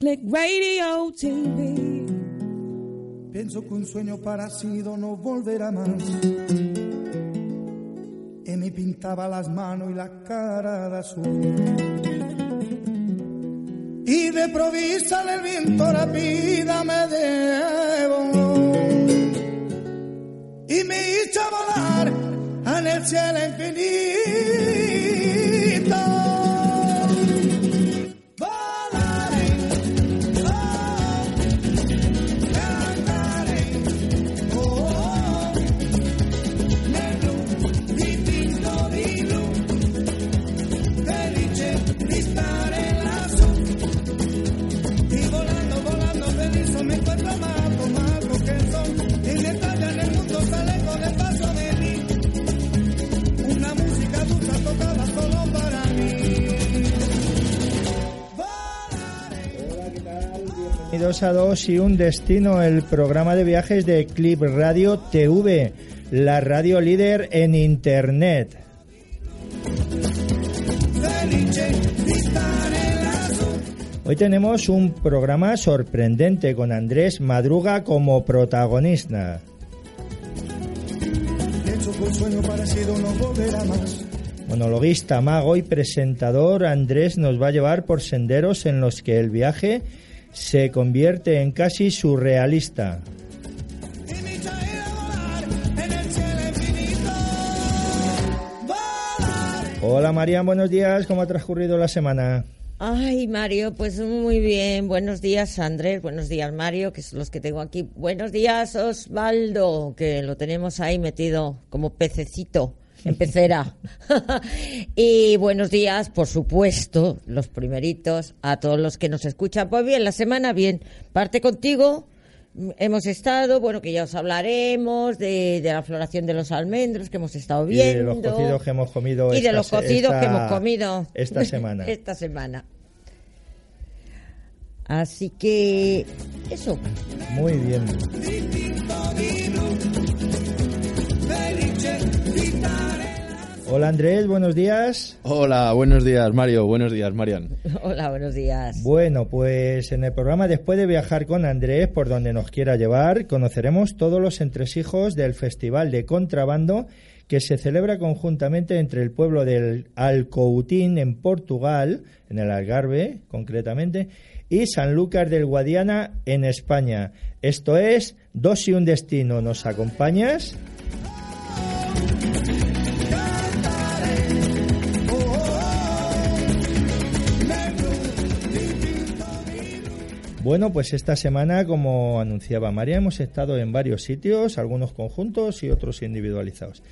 Click Radio TV. Pienso que un sueño parecido no volverá más. Y me pintaba las manos y la cara de azul. Y de provisa el viento la vida me debo. Y me hizo volar en el cielo infinito. A Dos y un Destino, el programa de viajes de Clip Radio TV, la radio líder en Internet. Hoy tenemos un programa sorprendente con Andrés Madruga como protagonista. Monologuista, mago y presentador, Andrés nos va a llevar por senderos en los que el viaje se convierte en casi surrealista. Hola María, buenos días, ¿cómo ha transcurrido la semana? Ay, Mario, pues muy bien. Buenos días, Andrés. Buenos días, Mario, que son los que tengo aquí. Buenos días, Osvaldo, que lo tenemos ahí metido como pececito en pecera. y buenos días, por supuesto, los primeritos, a todos los que nos escuchan. Pues bien, la semana bien. Parte contigo. Hemos estado, bueno, que ya os hablaremos de, de la floración de los almendros que hemos estado Y viendo. de los cocidos que hemos comido Y de los cocidos que hemos comido. esta semana. esta semana. Así que eso. Muy bien. Hola Andrés, buenos días. Hola, buenos días Mario, buenos días Marian. Hola, buenos días. Bueno, pues en el programa después de viajar con Andrés por donde nos quiera llevar, conoceremos todos los entresijos del Festival de Contrabando que se celebra conjuntamente entre el pueblo del Alcoutín en Portugal, en el Algarve concretamente, y Sanlúcar del Guadiana en España. Esto es Dos y un Destino. ¿Nos acompañas? Bueno, pues esta semana, como anunciaba María, hemos estado en varios sitios, algunos conjuntos y otros individualizados.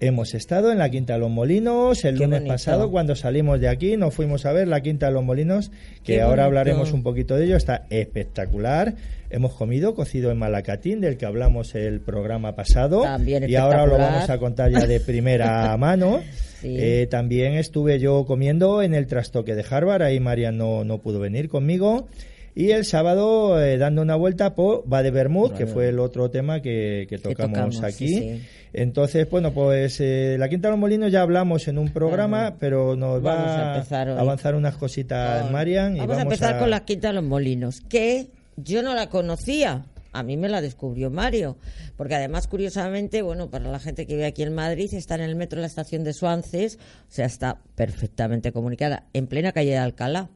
Hemos estado en la Quinta de los Molinos el Qué lunes bonito. pasado, cuando salimos de aquí, nos fuimos a ver la Quinta de los Molinos, que Qué ahora bonito. hablaremos un poquito de ello, está espectacular. Hemos comido cocido en Malacatín, del que hablamos el programa pasado, También y ahora lo vamos a contar ya de primera mano. Sí. Eh, también estuve yo comiendo en el trastoque de Harvard, ahí María no, no pudo venir conmigo. Y el sábado eh, dando una vuelta por Bade Bermud, que fue el otro tema que, que tocamos, tocamos, aquí. sí, sí. Entonces, bueno, pues eh, la Quinta de los Molinos ya hablamos en un programa, pero nos Vamos va a empezar hoy. avanzar unas cositas Marian. Y vamos, vamos a empezar a- con la Quinta de los Molinos, que yo no la conocía. A mí me la descubrió Mario, porque además, curiosamente, bueno, para la gente que vive aquí en Madrid, está en el metro en la estación de Suances, o sea, está perfectamente comunicada, en plena calle de Alcalá,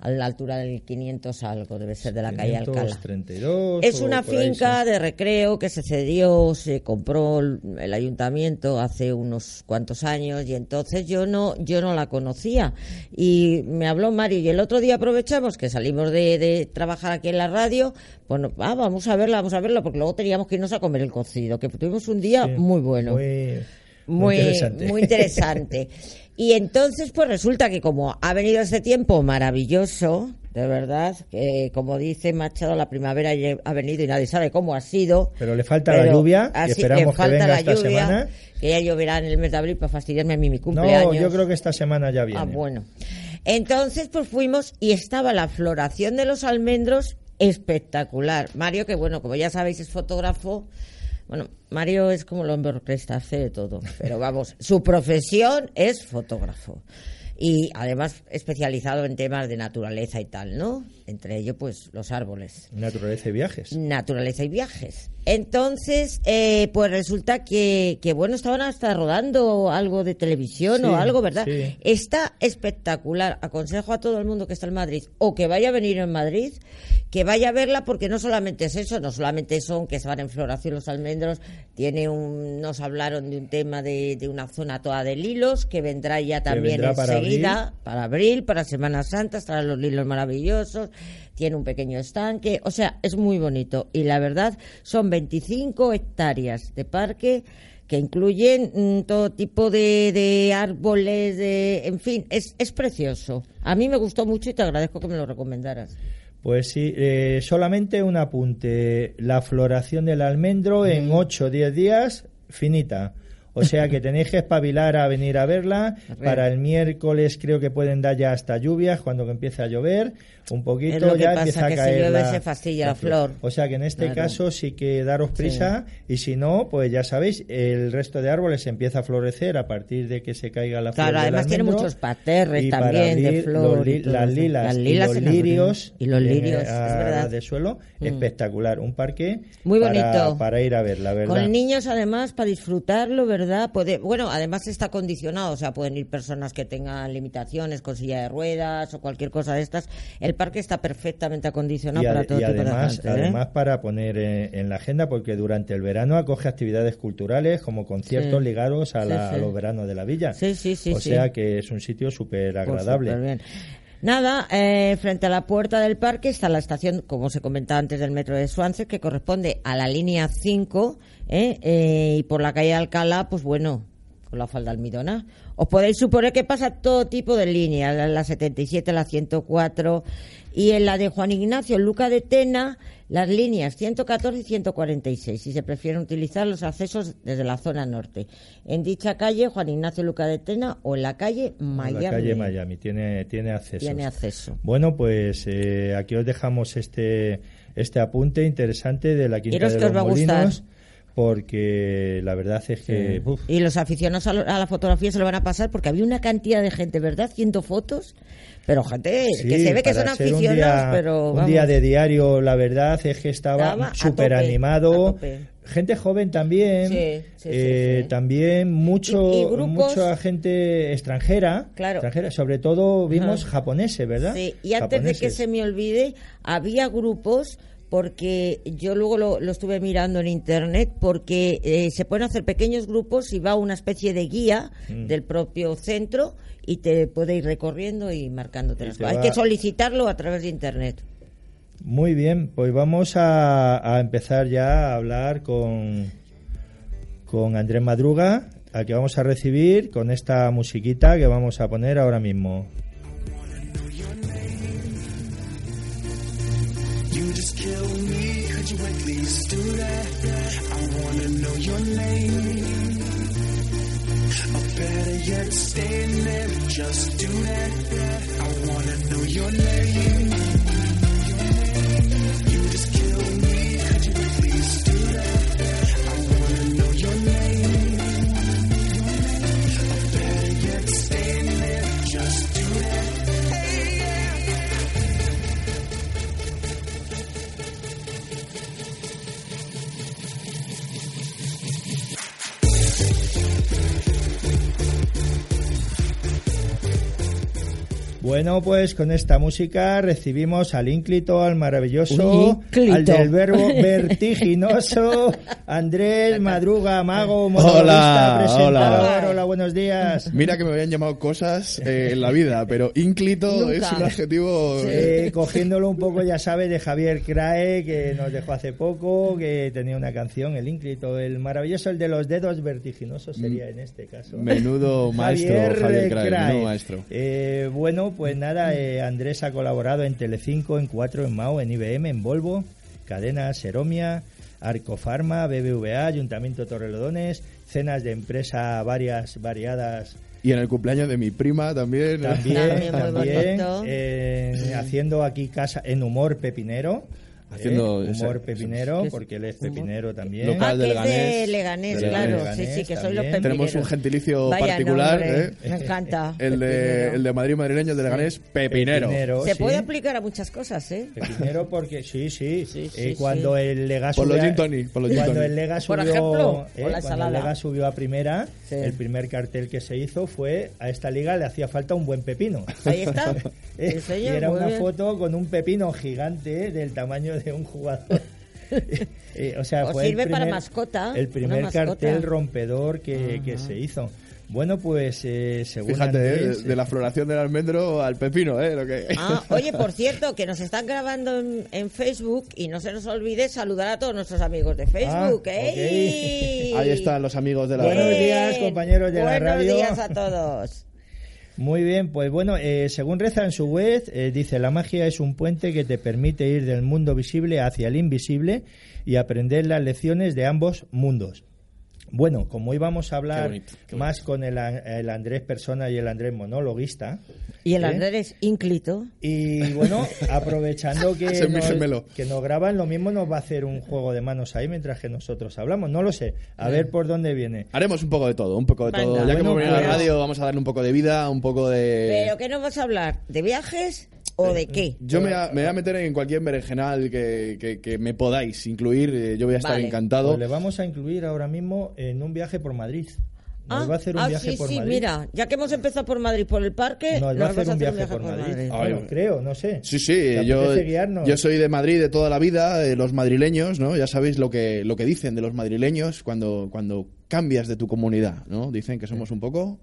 a la altura del 500 algo, debe ser de la calle Alcalá. 532 Es una ahí, finca sí. de recreo que se cedió, se compró el ayuntamiento hace unos cuantos años y entonces yo no yo no la conocía y me habló Mario y el otro día aprovechamos que salimos de, de trabajar aquí en la radio, bueno, ah, vamos a verla, vamos a verla porque luego teníamos que irnos a comer el cocido, que tuvimos un día Sí, muy bueno Muy, muy, interesante. muy interesante. Y entonces, pues resulta que como ha venido este tiempo maravilloso, de verdad, que como dice Machado, la primavera ha venido y nadie sabe cómo ha sido. Pero le falta la lluvia, así- esperamos le que falta venga la esta lluvia, semana. Que ya lloverá en el mes de abril para fastidiarme a mí mi cumpleaños. No, yo creo que esta semana ya viene. Ah, bueno. Entonces, pues fuimos y estaba la floración de los almendros espectacular. Mario, que bueno, como ya sabéis, es fotógrafo. Bueno, Mario es como lo Cresta, hace de todo. Pero vamos, su profesión es fotógrafo. y además especializado en temas de naturaleza y tal, ¿no? Entre ellos, pues los árboles. Naturaleza y viajes. Naturaleza y viajes. Entonces, eh, pues resulta que, que, bueno, estaban hasta rodando algo de televisión Sí, o algo, ¿verdad? sí. Está espectacular. Aconsejo a todo el mundo que está en Madrid o que vaya a venir en Madrid, que vaya a verla porque no solamente es eso, no solamente son que se van en floración los almendros, tiene un, nos hablaron de un tema de, de una zona toda de lilos que vendrá ya también vendrá para enseguida, para abril, para Semana Santa, estarán los lilos maravillosos, tiene un pequeño estanque, o sea, es muy bonito. Y la verdad, son 25 hectáreas de parque que incluyen mm, todo tipo de, de árboles, de, en fin, es, es precioso. A mí me gustó mucho y te agradezco que me lo recomendaras. Pues sí, eh, solamente un apunte. La floración del almendro en 8 o 10 días, finita. O sea que tenéis que espabilar a venir a verla. Para el miércoles creo que pueden dar ya hasta lluvias cuando empiece a llover. Un poquito Es lo que ya pasa, empieza a que si caer. llueve la- se fastidia la flor. O sea que en este Claro. caso sí que daros prisa. Y si no, pues ya sabéis, el resto de árboles empieza a florecer a partir de que se caiga la flor. Claro, además tiene muchos paterres Y para también de flor. li- las lilas, Las y lilas los en lirios. Y los en- lirios, es a- verdad. de suelo, Mm. espectacular. Un parque Muy bonito. Para, ir a ver, la verdad. Con niños, además, para disfrutarlo, ¿verdad? Puede, bueno, además está acondicionado, o sea, pueden ir personas que tengan limitaciones con silla de ruedas o cualquier cosa de estas. El parque está perfectamente acondicionado para todo y tipo además, de. ¿eh? además para poner eh, en la agenda, porque durante el verano acoge actividades culturales como conciertos Sí. ligados a, la- sí. a los veranos de la villa. Sí, sí, sí, O sea que es un sitio súper Pues agradable. Nada, eh, frente a la puerta del parque está la estación, como se comentaba antes, del metro de Swansea, que corresponde a la línea 5, ¿eh? Eh, y por la calle de Alcalá, pues bueno, con la falda almidona. Os podéis suponer que pasa todo tipo de líneas, la, la 77, la 104, y en la de Juan Ignacio Luca de Tena, las líneas 114 y 146, si se prefieren utilizar los accesos desde la zona norte. En dicha calle, Juan Ignacio Luca de Tena, o en la calle Miami. La calle Miami tiene, tiene acceso. Tiene acceso. Bueno, pues eh, aquí os dejamos este, este apunte interesante de la Quinta de que os va a gustar. Porque la verdad es que... uf, Y los aficionados a, lo- a la fotografía se lo van a pasar porque había una cantidad de gente, ¿verdad? Haciendo fotos, pero gente sí, que se ve que son aficionados, día- pero un día de diario, la verdad es que estaba súper a animado. tope. Gente joven también, Sí, sí, sí, eh, sí. también mucho, Y- y grupos- mucha gente extranjera, Claro. extranjera, sobre todo vimos Ajá. japoneses, ¿verdad? Sí, y antes de que se me olvide, había grupos porque yo luego lo, lo estuve mirando en internet porque eh, se pueden hacer pequeños grupos y va una especie de guía Mm. del propio centro y te puede ir recorriendo y marcándote Y las cosas. Hay que solicitarlo a través de internet. Muy bien, pues vamos a, a empezar ya a hablar con, con Andrés Madruga, al que vamos a recibir con esta musiquita que vamos a poner ahora mismo. Just kill me, could you at least do that? I wanna know your name. Or better yet, stay in there, just do that. I wanna know your name. Bueno, pues con esta música recibimos al ínclito, al maravilloso, al del verbo vertiginoso, Andrés Madruga, mago, Hola, presentador. hola. Hola, buenos días. Mira que me habían llamado cosas eh, en la vida, pero ínclito Nunca. es un adjetivo. Eh, cogiéndolo un poco, ya sabes, de Javier Crae, que nos dejó hace poco, que tenía una canción, el ínclito, el maravilloso, el de los dedos vertiginosos sería en este caso. Menudo maestro, Javier Crae, Crae. menudo maestro. Eh, bueno, pues nada, eh, Andrés ha colaborado en Telecinco, en Cuatro, en Mao, en IBM, en Volvo, Cadena, Seromia, Arcofarma, BBVA, Ayuntamiento de Torrelodones, cenas de empresa varias, variadas Y en el cumpleaños de mi prima también. también, eh, haciendo aquí casa en humor pepinero. Haciendo ¿eh? ese- humor pepinero, ¿Qué es? porque él es Humor. pepinero también. Local. Ah, de que es de Leganés. Leganés, De claro. Leganés sí, sí, que soy los pepineros. Tenemos un gentilicio Vaya particular, nombre, ¿eh? Me encanta. El de, Pepinero. el de Madrid madrileño, el de Leganés, Pepinero. Pepinero, Se sí. puede aplicar a muchas cosas, ¿eh? Pepinero porque sí, sí. Sí, sí, Eh, cuando sí. el Lega Por subió los a- gin tonic, por los gin cuando el Lega Por subió, ejemplo, eh, cuando el. Lega subió a primera, el primer cartel que se hizo fue a esta liga le hacía falta un buen pepino. Ahí está. Eh, y era una foto con un pepino gigante del tamaño de un jugador. Eh, o sea, O fue el sirve para primer- mascota, El primer mascota. cartel rompedor que, que se hizo. Bueno, pues eh, según Fíjate, ¿eh? Andrés, de la floración del almendro al pepino, ¿eh? Lo que... Ah, oye, por cierto, que nos están grabando en, en Facebook y no se nos olvide saludar a todos nuestros amigos de Facebook, Ah, ¿eh? Ahí están los amigos de la Buenos Bien. días, compañeros de la Buenos radio. días a todos. Muy bien, pues bueno, eh, según reza en su web, eh, dice, la magia es un puente que te permite ir del mundo visible hacia el invisible y aprender las lecciones de ambos mundos. Bueno, como íbamos a hablar bonito, qué más con el, el Andrés persona y el Andrés monologuista, Y el ¿eh? Andrés ínclito. y bueno, aprovechando que nos, que nos graban, lo mismo nos va a hacer un juego de manos ahí mientras que nosotros hablamos. No lo sé, a ver por dónde viene. Haremos un poco de todo, un poco de Venga. todo. Ya que Bueno, hemos venido a la pues- radio, vamos a darle un poco de vida, un poco de... ¿Pero qué nos vas a hablar? ¿De viajes o de qué? Yo me, me voy a meter en cualquier berenjenal que, que- que me podáis incluir. eh, Yo voy a estar Vale. encantado. Pues le vamos a incluir ahora mismo en un viaje por Madrid. Nos Ah, va a hacer un ah, viaje sí, por sí, Madrid. mira, ya que hemos empezado por Madrid, por el parque, Nos va a hacer un viaje por Madrid. Ay, Bueno, creo, no sé. Sí, sí, ¿Te yo, yo soy de Madrid de toda la vida, eh, los madrileños, ¿no? Ya sabéis lo que, lo que dicen de los madrileños cuando, cuando cambias de tu comunidad, ¿no? Dicen que somos un poco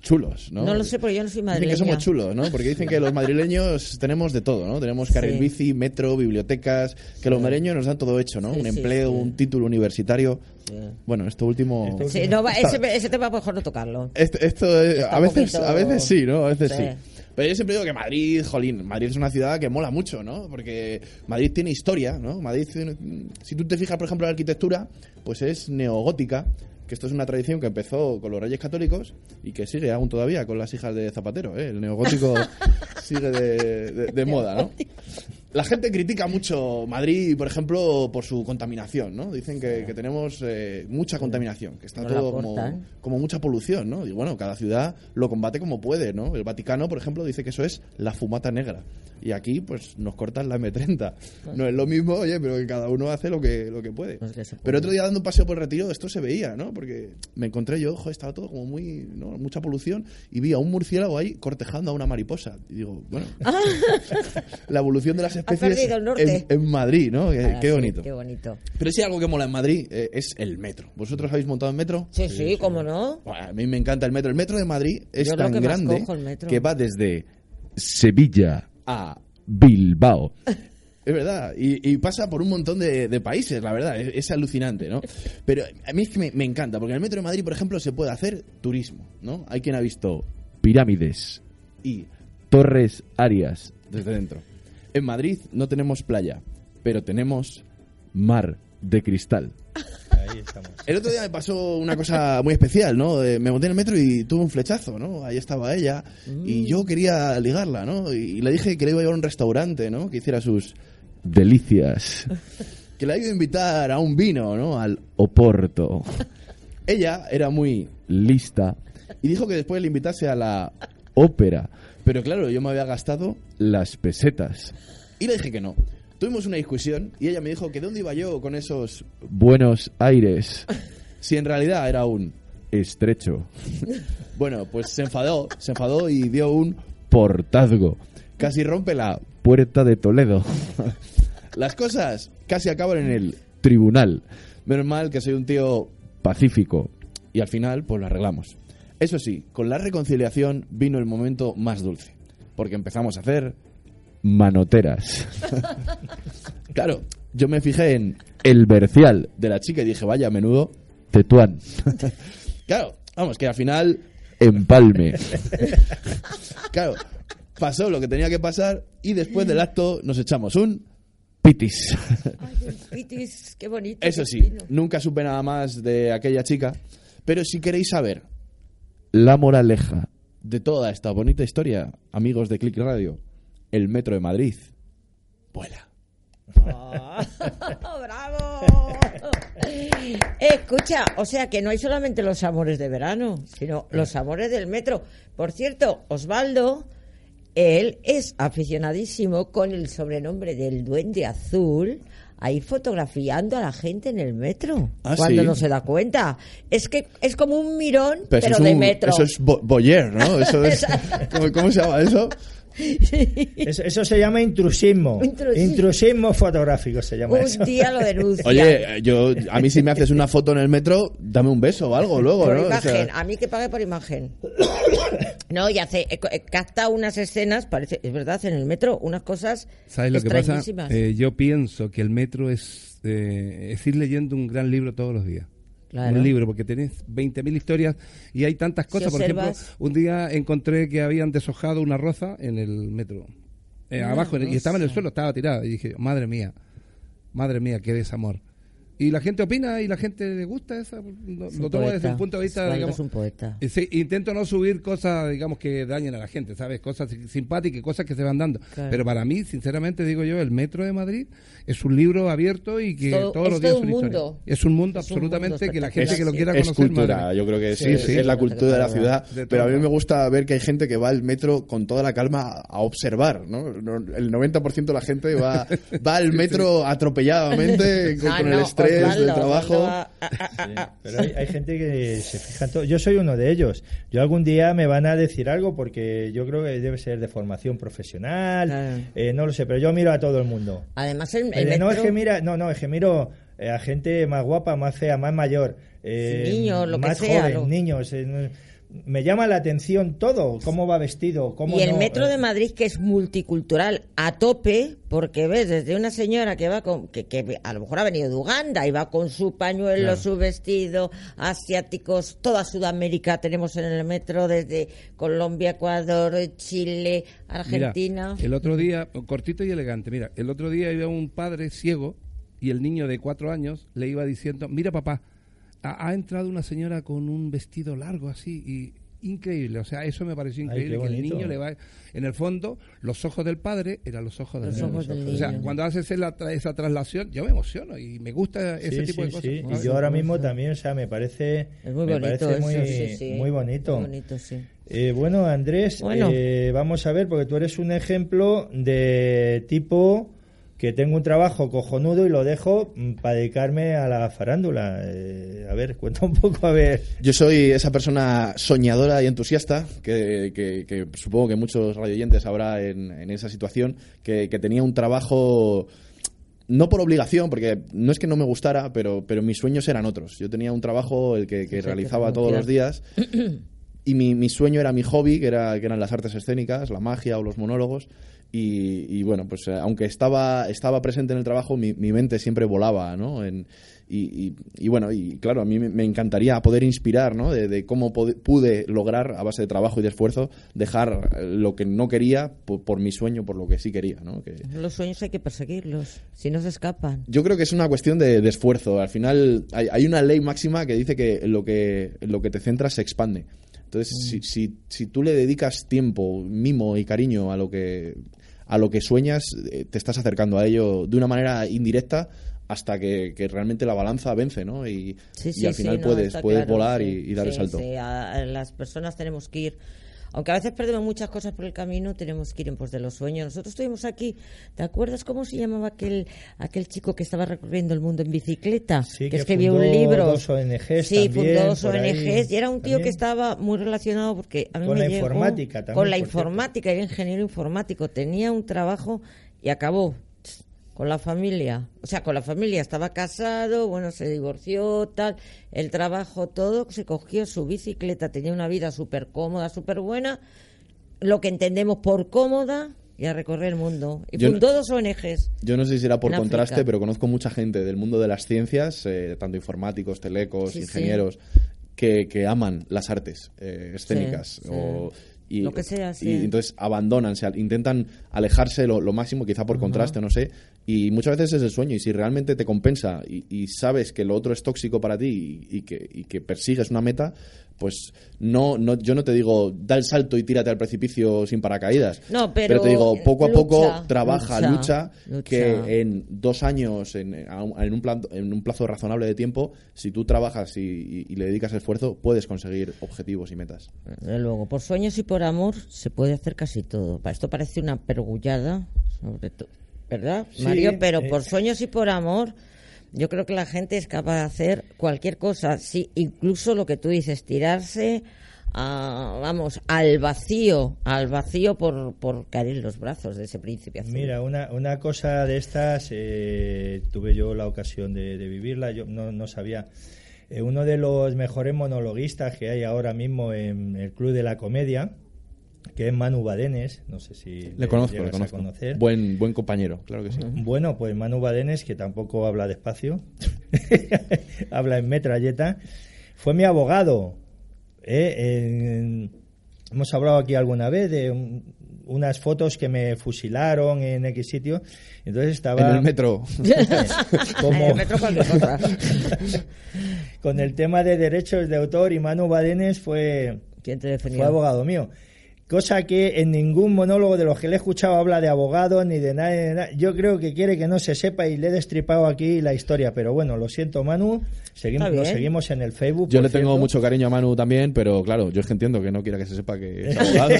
chulos, ¿no? No lo sé, porque yo no soy Dicen madrileña. que somos chulos, ¿no? Porque dicen que los madrileños tenemos de todo, ¿no? Tenemos carril Sí. bici, metro, bibliotecas, que los madrileños nos dan todo hecho, ¿no? Sí, un sí, empleo, sí. un título universitario. Bueno, esto último... Esto no, ese, ese tema mejor no tocarlo. Esto, esto es- Está a veces, poquito- a veces sí, ¿no? A veces sí. Sí. Pero yo siempre digo que Madrid, jolín, Madrid es una ciudad que mola mucho, ¿no? Porque Madrid tiene historia, ¿no? Madrid, tiene- si tú te fijas, por ejemplo, en la arquitectura, pues es neogótica, que esto es una tradición que empezó con los reyes católicos y que sigue aún todavía con las hijas de Zapatero, ¿eh? El neogótico sigue de, de- de moda, ¿no? La gente critica mucho Madrid, por ejemplo, por su contaminación, ¿no? Dicen que, que tenemos eh, mucha contaminación, que está todo como, mucha polución, ¿no? Y bueno, cada ciudad lo combate como puede, ¿no? El Vaticano, por ejemplo, dice que eso es la fumata negra. Y aquí, pues, nos cortan la M30. No es lo mismo, oye, pero que cada uno hace lo que, lo que puede. Pues que. Pero otro día dando un paseo por el retiro, esto se veía, ¿no? Porque me encontré yo, ojo, estaba todo como muy, ¿no? Mucha polución y vi a un murciélago ahí cortejando a una mariposa. Y digo, bueno, la evolución de las perdido el norte. En, en Madrid, ¿no? Qué, sí, bonito. Qué bonito. Pero si hay algo que mola en Madrid eh, es el metro. ¿Vosotros habéis montado en metro? Sí, sí, cómo no. A mí me encanta el metro. El metro de Madrid es Yo tan que grande que va desde Sevilla a Bilbao. Es verdad, y, y pasa por un montón de, de países, la verdad, es, es alucinante, ¿no? Pero a mí es que me, me encanta, porque en el metro de Madrid, por ejemplo, se puede hacer turismo, ¿no? Hay quien ha visto pirámides y torres arias desde dentro. En Madrid no tenemos playa, pero tenemos mar de cristal. Ahí estamos. El otro día me pasó una cosa muy especial, ¿no? Me monté en el metro y tuve un flechazo, ¿no? Ahí estaba ella y yo quería ligarla, ¿no? Y le dije que le iba a llevar a un restaurante, ¿no? Que hiciera sus delicias. Que la iba a invitar a un vino, ¿no? Al Oporto. Ella era muy lista y dijo que después le invitase a la ópera. Pero claro, yo me había gastado las pesetas. Y le dije que no. Tuvimos una discusión y ella me dijo que dónde iba yo con esos buenos aires. Si en realidad era un estrecho. Bueno, pues se enfadó, se enfadó y dio un portazgo. Casi rompe la puerta de Toledo. Las cosas casi acaban en el tribunal. Menos mal que soy un tío pacífico. Y al final, pues lo arreglamos. Eso sí, con la reconciliación vino el momento más dulce. Porque empezamos a hacer manoteras. claro, yo me fijé en el bercial de la chica y dije, vaya, a menudo tetuán. claro, vamos, que al final empalme. claro, pasó lo que tenía que pasar y después del acto nos echamos un pitis. Ay, pitis, qué bonito. Eso sí, nunca supe nada más de aquella chica, pero si queréis saber la moraleja de toda esta bonita historia, amigos de Click Radio, el metro de Madrid vuela. Oh, ¡Bravo! Escucha, o sea que no hay solamente los amores de verano, sino los amores del metro. Por cierto, Osvaldo, él es aficionadísimo con el sobrenombre del Duende Azul ahí fotografiando a la gente en el metro, Ah, cuando ¿sí? no se da cuenta. Es que es como un mirón, pero, es de un- metro. Eso es bo- boyer, ¿no? Eso es, ¿cómo, cómo se llama eso? Eso, eso se llama intrusismo. Intrusismo. Intrusismo fotográfico se llama eso. Un día lo denuncia. Oye, yo, a mí si me haces una foto en el metro, dame un beso o algo luego, por ¿no? O imagen, sea, a mí que pague por imagen. No, y hace, eh, eh, capta unas escenas, parece, es verdad, en el metro, unas cosas ¿Sabes lo que pasa? Eh, yo pienso que el metro es, eh, es ir leyendo un gran libro todos los días. Claro. Un libro, porque tenés 20.000 historias y hay tantas Si cosas. Por ejemplo, un día encontré que habían deshojado una rosa en el metro. Eh, abajo, y estaba en el suelo, estaba tirada. Y dije, madre mía, madre mía, qué desamor. Y la gente opina y la gente le gusta esa. Lo, Es tomo desde un punto de vista, digamos, es un poeta. eh, Sí, intento no subir cosas, digamos, que dañen a la gente, ¿sabes? Cosas simpáticas, cosas que se van dando. Claro. Pero para mí, sinceramente, digo yo, el Metro de Madrid es un libro abierto y que Todo- todos es los días son un mundo. Es un mundo Es un absolutamente mundo que la gente espectacular, que lo quiera es conocer. cultura, madre. yo creo que sí, Sí, es, sí. es la cultura de la ciudad. De Pero a mí me gusta ver que hay gente que va al metro con toda la calma a observar, ¿no? No, El 90% de la gente va, va al metro atropelladamente con, Ah, con no, el estrés Osvaldo, del trabajo. Ah, ah, ah, Sí, pero hay, hay gente que se fija en todo. Yo soy uno de ellos. Yo algún día me van a decir algo porque yo creo que debe ser de formación profesional. Claro. eh, no lo sé, pero yo miro a todo el mundo. Además, el, el no es que mira, no, no, es que miro eh, a gente más guapa, más fea, más mayor, eh, Sí, niños, lo que más sea, joven, lo- niños. eh, me llama la atención todo, cómo va vestido, cómo Y el no, metro eh, de Madrid, que es multicultural a tope, porque ves, desde una señora que va con, que, que a lo mejor ha venido de Uganda y va con su pañuelo, Claro. su vestido, asiáticos, toda Sudamérica tenemos en el metro, desde Colombia, Ecuador, Chile, Argentina. Mira, el otro día, cortito y elegante, mira, el otro día iba un padre ciego y el niño de cuatro años le iba diciendo, mira papá, ha, ha entrado una señora con un vestido largo así y increíble, o sea, eso me pareció increíble, que el niño le va, en el fondo, los ojos del padre eran los ojos del Los niño. ojos del O sea, cuando haces esa, tra- esa traslación, yo me emociono y me gusta ese Sí, tipo sí, de cosas. sí. Y ¿sabes? yo ahora mismo también, o sea, me parece, Es muy me bonito parece muy, sí, sí. muy bonito. Muy bonito, sí. Eh, bueno, Andrés, Bueno. eh, vamos a ver, porque tú eres un ejemplo de tipo que tengo un trabajo cojonudo y lo dejo para dedicarme a la farándula. Eh, a ver, cuenta un poco, a ver. Yo soy esa persona soñadora y entusiasta que, que- que supongo que muchos radioyentes habrá en, en esa situación, que, que tenía un trabajo no por obligación, porque no es que no me gustara, pero, pero mis sueños eran otros. Yo tenía un trabajo el que, que Sí, realizaba que todos los días y mi, mi sueño era mi hobby, que, era, que eran las artes escénicas, la magia o los monólogos. Y, y bueno, pues eh, aunque estaba, estaba presente en el trabajo, mi, mi mente siempre volaba, ¿no? En- y, y- y bueno, y claro, a mí me, encantaría poder inspirar, ¿no? De, de cómo pude lograr, a base de trabajo y de esfuerzo, dejar eh, lo que no quería por, por mi sueño, por lo que sí quería, ¿no? Que, Los sueños hay que perseguirlos, si no se escapan. yo creo que es una cuestión de, de esfuerzo. Al final hay, hay una ley máxima que dice que lo que, lo que te centras se expande. Entonces, si, si, si tú le dedicas tiempo, mimo y cariño a lo que, a lo que sueñas, eh, te estás acercando a ello de una manera indirecta hasta que, que realmente la balanza vence, ¿no? Y, Sí, y sí, al final sí, no, puedes, puedes claro, volar y, y dar el salto. sí, a- a las personas tenemos que ir, aunque a veces perdemos muchas cosas por el camino, tenemos que ir en pos de los sueños. Nosotros estuvimos aquí, ¿te acuerdas cómo se llamaba aquel aquel chico que estaba recorriendo el mundo en bicicleta? Sí, que, que escribió un libro. dos ONGs Sí, también, fundó dos ahí, ONGs y era un tío también. que estaba muy relacionado porque a mí Con me la llegó- informática también, Con la informática, era ingeniero informático, tenía un trabajo y acabó con la familia, o sea, con la familia estaba casado, bueno, se divorció, tal, el trabajo, todo, se cogió su bicicleta, tenía una vida súper cómoda, súper buena, lo que entendemos por cómoda, y a recorrer el mundo. Y Yo fundó dos ONGs. Yo no sé si será por contraste, África. pero conozco mucha gente del mundo de las ciencias, eh, tanto informáticos, telecos, Sí, sí. ingenieros, que, que aman las artes eh, escénicas. Sí, o- y, Lo que sea, sí. Y entonces abandonan, se intentan alejarse lo, lo máximo, quizá por contraste, no sé. Y muchas veces es el sueño. Y si realmente te compensa y, y sabes que lo otro es tóxico para ti y, y que, y que persigues una meta, pues no, no, yo no te digo da el salto y tírate al precipicio sin paracaídas. No, pero te digo poco a poco trabaja, lucha, que en dos años, en, un- en un, plan- en un plazo razonable de tiempo, si tú trabajas y, le dedicas esfuerzo, puedes conseguir objetivos y metas. Desde luego, por sueños y por amor se puede hacer casi todo. Esto parece una pergullada, sobre todo, ¿verdad, Sí, Mario? Pero eh. por sueños y por amor, yo creo que la gente es capaz de hacer cualquier cosa, sí, incluso lo que tú dices, tirarse, a, vamos, al vacío, al vacío por, por caer en los brazos de ese príncipe azul. Mira, una, una cosa de estas eh, tuve yo la ocasión de, de vivirla, yo no, no sabía. Eh, uno de los mejores monologuistas que hay ahora mismo en el Club de la Comedia, que es Manu Badenes, no sé si Le conozco, llegas le a conozco. conocer. Buen, buen compañero, claro que sí. Bueno, pues Manu Badenes, que tampoco habla despacio, habla en metralleta, fue mi abogado. ¿eh? En- hemos hablado aquí alguna vez de un- unas fotos que me fusilaron en X sitio. Entonces estaba En el metro. como- En el metro con el tema de derechos de autor y Manu Badenes fue, ¿Quién te fue defendió? abogado mío. Cosa que en ningún monólogo de los que le he escuchado habla de abogado ni de nada, ni de nada. Yo creo que quiere que no se sepa y le he destripado aquí la historia. Pero bueno, lo siento, Manu. Seguimos, nos seguimos en el Facebook. Yo le tengo mucho cariño a Manu también, pero claro, yo es que entiendo que no quiera que se sepa que es abogado.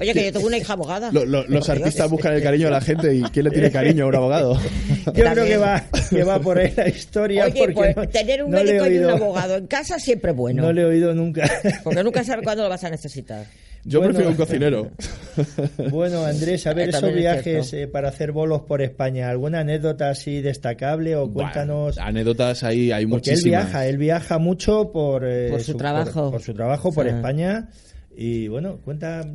Oye, que yo tengo una hija abogada. Lo- lo- los artistas buscan el cariño de la gente y ¿quién le tiene cariño a un abogado? Yo creo que va, que va por ahí la historia. Oye, porque pues no, tener un no médico y un abogado en casa siempre es bueno. No le he oído nunca. Porque nunca sabe cuándo lo vas a necesitar. Yo Bueno. prefiero un cocinero. Bueno, Andrés, a ver esos es viajes eh, para hacer bolos por España. ¿Alguna anécdota así destacable o cuéntanos? Bueno, anécdotas ahí hay Porque él muchísimas. viaja, él viaja mucho por, eh, Por su trabajo. por, su trabajo, por. España. Y bueno, cuenta.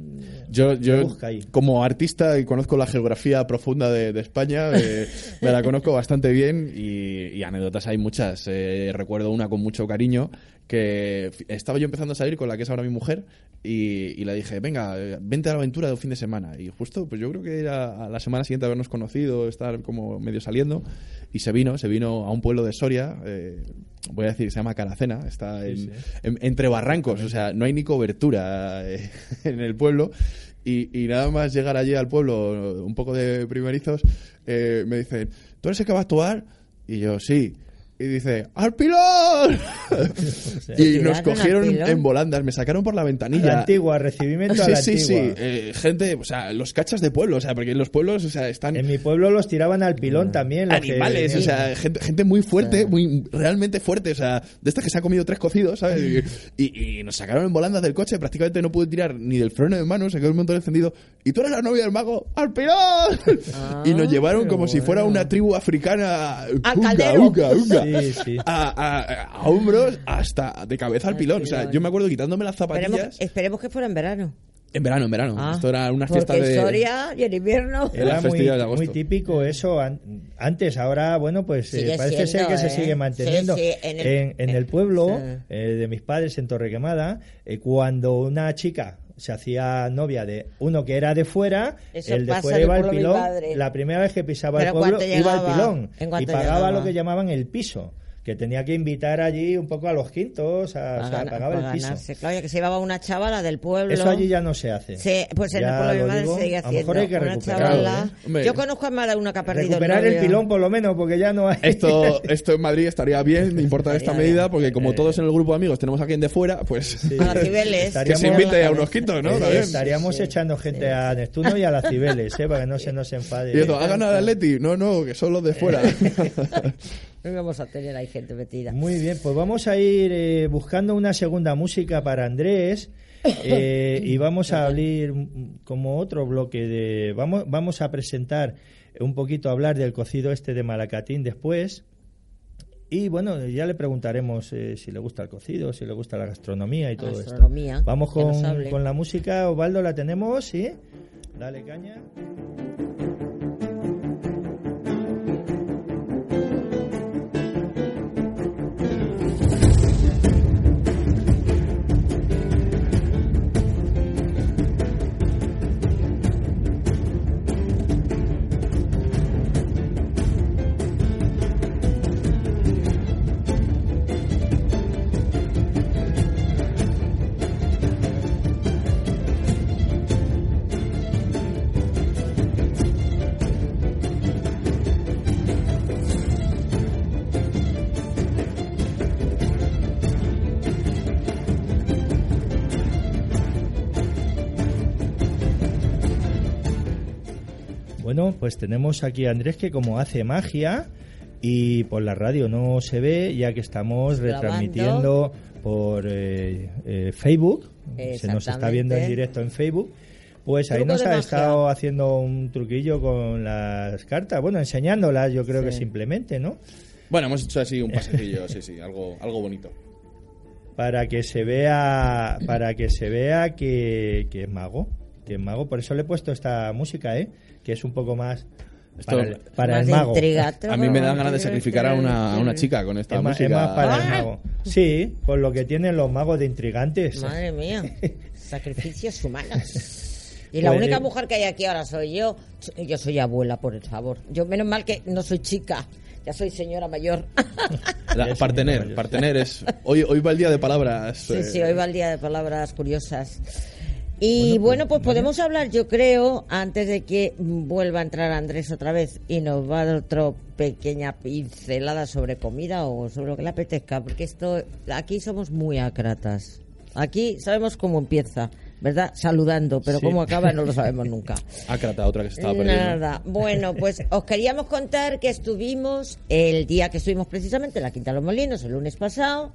Yo, ¿qué yo busca ahí? como artista y conozco la geografía profunda de, de España, eh, me la conozco bastante bien y, y anécdotas hay muchas. Eh, recuerdo una con mucho cariño que estaba yo empezando a salir con la que es ahora mi mujer y, y le dije, venga, vente a la aventura de un fin de semana. Y justo, pues yo creo que era a la semana siguiente de habernos conocido, estar como medio saliendo y se vino, se vino a un pueblo de Soria, eh, voy a decir, se llama Caracena, está en- sí. en- entre barrancos, o sea, no hay ni cobertura eh, en el pueblo. Y, y nada más llegar allí al pueblo, un poco de primerizos, eh, me dicen, ¿tú eres el que va a actuar? Y yo, sí. Y dice, ¡al pilón! y ¿Te nos cogieron en volandas, me sacaron por la A ventanilla. la antigua, recibimiento a Sí, la sí, sí. antigua. Eh, gente, o sea, los cachas de pueblo, o sea, porque en los pueblos, o sea, están En mi pueblo los tiraban al pilón también. los que animales, o sea, gente, gente muy fuerte, muy realmente fuerte, o sea, de estas que se ha comido tres cocidos, ¿sabes? Y, y nos sacaron en volandas del coche, prácticamente no pude tirar ni del freno de mano, se quedó el motor encendido. Y tú eres la novia del mago, ¡al pilón! y nos llevaron como si fuera una tribu africana, Al unga, caldero. Sí, sí. A, a- a hombros hasta de cabeza al pilón. O sea, yo me acuerdo quitándome las Esperemos, zapatillas. esperemos que fuera en verano. En verano, en verano. Ah, Esto era una fiesta en de. Soria y en invierno. Era muy, festividad de agosto. muy típico eso an- antes, ahora bueno pues eh, parece ser que se ¿eh? sigue manteniendo. Sí, sí, en el- en, en el pueblo Sí. eh, de mis padres en Torrequemada, eh, cuando una chica se hacía novia de uno que era de fuera, Eso el de fuera iba al pilón, la primera vez que pisaba Pero el pueblo ¿cuánto iba al pilón ¿En y pagaba llegaba? lo que llamaban el piso. Que tenía que invitar allí un poco a los quintos, a, o sea, pagaba el piso. ganarse. Claro, que se llevaba una chavala del pueblo. Eso allí ya no se hace. Sí, pues en Ya el pueblo de mi lo madre digo, se sigue a lo haciendo. mejor hay que una recuperarlo, chavala. ¿eh? Yo conozco a más de una que ha perdido Recuperar el novio. pilón por lo menos, porque ya no hay. Esto, esto en Madrid estaría bien importar esta Estaría medida, bien. porque Eh. como todos en el grupo de amigos tenemos a alguien de fuera, pues A las Cibeles. que Estaríamos- se invite a unos quintos, ¿no? Eh, estaríamos echando gente a Neptuno y a las Cibeles, ¿eh? para que no se nos enfade. Y eso, ¿ha ganado el Atleti? No, no, que son los de fuera. No vamos a tener ahí gente metida. Muy bien, pues vamos a ir eh, buscando una segunda música para Andrés eh, y vamos a abrir como otro bloque de... Vamos, vamos a presentar un poquito, hablar del cocido este de Malacatín después. Y bueno, ya le preguntaremos eh, si le gusta el cocido, si le gusta la gastronomía y todo esto. gastronomía, Vamos que nos con, con la música. Osvaldo, ¿la tenemos? ¿Sí? Dale caña. Bueno, pues tenemos aquí a Andrés que como hace magia y por la radio no se ve, ya que estamos Grabando. retransmitiendo por eh, eh, Facebook, se nos está viendo en directo en Facebook. Pues ahí Truco nos ha magia. estado haciendo un truquillo con las cartas, bueno, enseñándolas, yo creo que simplemente, ¿no? Bueno, hemos hecho así un pasecillo, sí, sí, algo, algo bonito. para que se vea para que se vea que, que es mago que es mago por eso le he puesto esta música eh que es un poco más Esto- para el, para Más el de mago intriga. A mí me dan ganas de sacrificar a una, a una chica con esta es más, es música. más para el ¡Ah! mago sí por lo que tienen los magos de intrigantes Madre mía, sacrificios humanos. Y la Pues, única eh, mujer que hay aquí ahora soy yo. Yo soy abuela, por el favor. Yo, menos mal que no soy chica. Ya soy señora mayor. La- partener, partener es. Hoy, hoy va el día de palabras. Sí, eh, sí, hoy va el día de palabras curiosas. Y bueno, pues podemos hablar, yo creo, antes de que vuelva a entrar Andrés otra vez y nos va a dar otra pequeña pincelada sobre comida o sobre lo que le apetezca, porque esto, aquí somos muy acratas. Aquí sabemos cómo empieza, ¿verdad? Saludando, pero Sí. cómo acaba no lo sabemos nunca. Ácrata, otra que se estaba perdiendo. Nada. Bueno, pues os queríamos contar que estuvimos el día que estuvimos precisamente en la Quinta de los Molinos, el lunes pasado,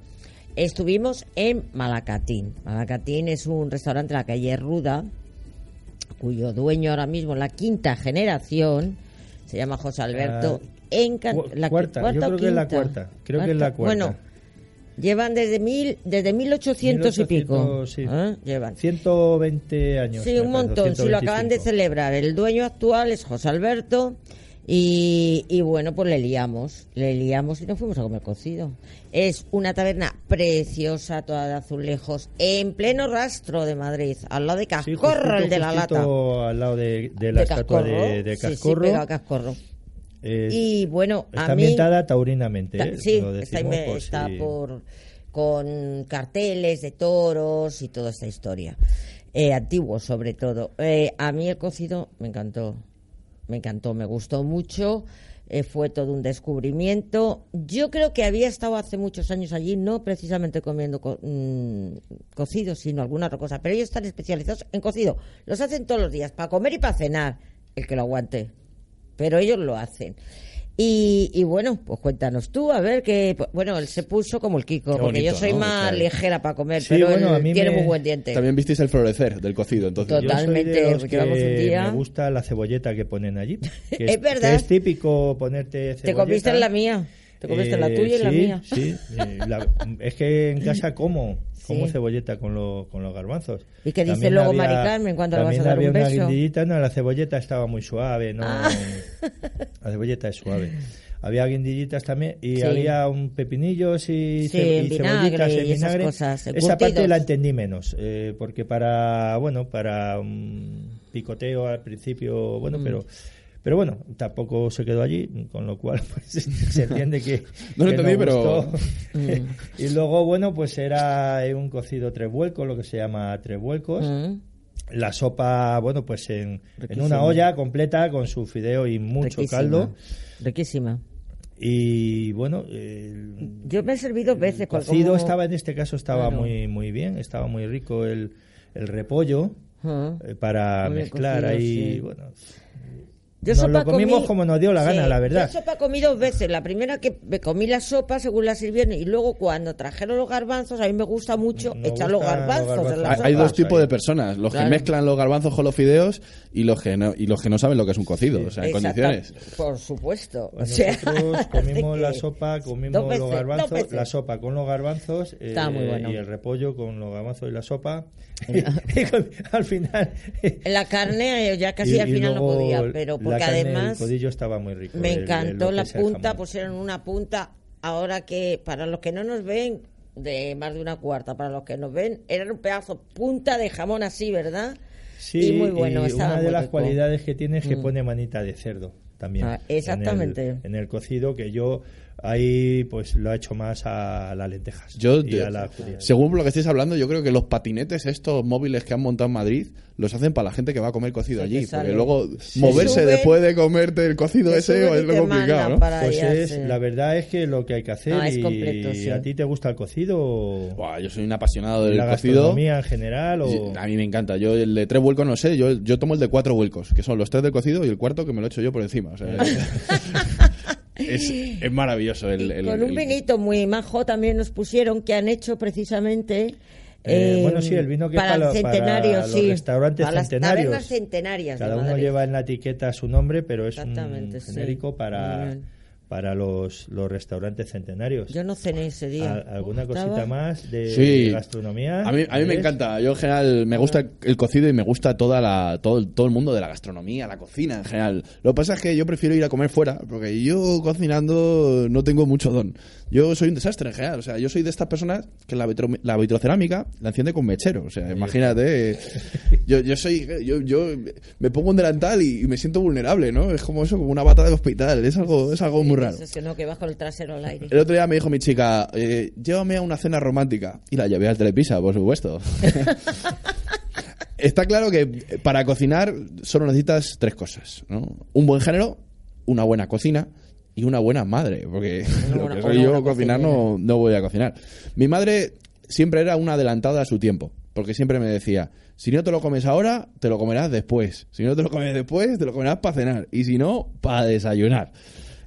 estuvimos en Malacatín. Malacatín es un restaurante en la calle Ruda, cuyo dueño ahora mismo, la quinta generación, se llama José Alberto. Encan- Cu- la cuarta, yo o creo que es la cuarta, creo que es la cuarta. Bueno, llevan desde mil, desde 1800 y pico. 1800, sí. ¿eh? Llevan. 120 años Sí, un montón. Si lo acaban de 125. celebrar. El dueño actual es José Alberto. Y, y bueno, pues le liamos. Le liamos y nos fuimos a comer cocido. Es una taberna preciosa, toda de azulejos, en pleno rastro de Madrid, al lado de Cascorro, el de la lata. al lado de, de la de estatua Cascorro. de, de Sí, sí, Cascorro a Cascorro. Eh, Y bueno, está a mí... ambientada taurinamente Ta- ¿eh? Sí, Lo está, decimos por está por con carteles de toros y toda esta historia. Eh, antiguo, sobre todo. Eh, a mí el cocido me encantó. Me encantó, me gustó mucho. eh, fue todo un descubrimiento. Yo creo que había estado hace muchos años allí, no precisamente comiendo co- mm, cocido, sino alguna otra cosa. Pero ellos están especializados en cocido. Los hacen todos los días, para comer y para cenar. El que lo aguante pero ellos lo hacen. Y, y bueno, pues cuéntanos tú, a ver que. Bueno, él se puso como el Kiko, porque yo soy ¿no? más O sea, ligera para comer, Sí, pero bueno, a él mí tiene me- muy buen diente. También visteis el florecer del cocido, entonces. Total. Yo soy de Totalmente, los llevamos un que día. me gusta la cebolleta que ponen allí. que Es verdad. que es típico ponerte Te cebolleta. comiste en la mía. Te comiste en la Eh, tuya y la mía. Sí, eh, la- es que en casa como, como Sí. cebolleta con, lo- con los garbanzos. ¿Y qué dice luego había- Mari Carmen cuando le vas a dar había un una beso? guindillita, no, la cebolleta estaba muy suave, no, Ah. la cebolleta es suave. Había guindillitas también y Sí. había un pepinillos y, ce- y cebollitas en vinagre. cosas, Esa parte la entendí menos, eh, porque para, bueno, para un picoteo al principio, Mm. bueno, pero... Pero bueno, tampoco se quedó allí, con lo cual pues, se entiende que, No lo entendí, pero-. Mm. y luego, bueno, pues era un cocido tres vuelcos, lo que se llama tres vuelcos. Mm, La sopa, bueno, pues en, en una olla completa con su fideo y mucho riquísima, caldo. Riquísima. Y bueno, el Yo me he servido veces. porque cocido como- estaba en este caso estaba Claro. muy muy bien, estaba muy rico el, el repollo Mm. eh, para Muy bien mezclar cocido, ahí, sí. bueno, Yo Nos sopa lo comimos comí- como nos dio la gana, Sí, la verdad. Yo sopa comí dos veces. La primera que me comí la sopa según la sirvieron y luego cuando trajeron los garbanzos, a mí me gusta mucho echar los garbanzos, en la garbanzos. Hay, sopa. dos tipos de personas, los Claro. que mezclan los garbanzos con los fideos y los que no, y los que no saben lo que es un cocido, o sea, en Exacto, condiciones. Por supuesto. Pues o sea, nosotros comimos la sopa, comimos dos veces, los dos garbanzos, veces. la sopa con los garbanzos eh, Está muy bueno. y el repollo con los garbanzos y la sopa. Y con- al final. La carne eh, ya casi y- al final no podía, pero la carne, además El codillo estaba muy rico. me el- el- encantó que la punta, pusieron una punta. Ahora que para los que no nos ven, de más de una cuarta, para los que nos ven, era un pedazo punta de jamón así, ¿verdad? Sí, y muy bueno, y una de las rico. cualidades que tiene es que Mm. pone manita de cerdo. También. Ah, exactamente. En el, en el cocido que yo ahí pues lo he hecho más a las lentejas. Yo, y a la según lo que estáis hablando, yo creo que los patinetes estos móviles que han montado en Madrid los hacen para la gente que va a comer cocido Sí, allí. sale. Porque luego moverse Suben- después de comerte el cocido ese es lo complicado, Pues es, sí. la verdad es que lo que hay que hacer Ah, es y completo, sí. a ti te gusta el cocido o Buah, yo soy un apasionado del la cocido. gastronomía en general o A mí me encanta. Yo el de tres vuelcos no sé. Yo, yo tomo el de cuatro vuelcos, que son los tres del cocido y el cuarto que me lo echo yo por encima. O sea, es, es maravilloso. El, el- Con un el- vinito muy majo también nos pusieron que han hecho precisamente. Eh, eh, bueno, sí, el vino que para para el lo- para centenario, los sí. restaurantes para las centenarios. tabernas centenarias. cada uno lleva en la etiqueta su nombre, pero es un sí. genérico Muy para bien. Para los, los restaurantes centenarios. Yo no cené ese día. ¿Al- ¿Alguna Estaba- cosita más de, Sí. de gastronomía? A mí, a mí me encanta. Yo en general me gusta el cocido y me gusta toda la, todo, todo el mundo de la gastronomía, la cocina en general. Lo que pasa es que yo prefiero ir a comer fuera, porque yo cocinando no tengo mucho don. Yo soy un desastre en general. O sea, yo soy de estas personas que la, vitro, la vitrocerámica la enciende con mechero. O sea, imagínate. Yo, yo soy. Yo, yo me pongo un delantal y, y me siento vulnerable, ¿no? Es como eso, como una bata de hospital. Es algo, es algo muy raro. Es que no, que bajo el trasero al aire. El otro día me dijo mi chica, eh, llévame a una cena romántica. Y la llevé al Telepisa, por supuesto. Está claro que para cocinar solo necesitas tres cosas, ¿no? Un buen género, una buena cocina y una buena madre. Porque lo buena- que soy una yo cocinar no, no voy a cocinar. Mi madre siempre era una adelantada a su tiempo. Porque siempre me decía, si no te lo comes ahora, te lo comerás después. Si no te lo comes después, te lo comerás para cenar. Y si no, para desayunar.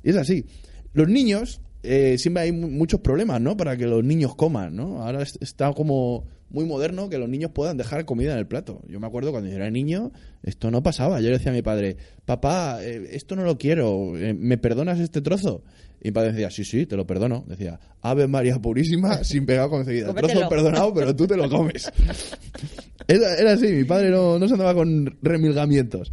Y es así. Los niños, eh, siempre hay mu- muchos problemas, ¿no? Para que los niños coman, ¿no? Ahora es- está como muy moderno que los niños puedan dejar comida en el plato. Yo me acuerdo cuando yo era niño, esto no pasaba. Yo le decía a mi padre, papá, eh, esto no lo quiero, eh, ¿me perdonas este trozo? Y mi padre decía, sí, sí, te lo perdono. Decía, Ave María Purísima, sin pegado concebida. Trozo perdonado, pero tú te lo comes. Era, era así, mi padre no, no se andaba con remilgamientos.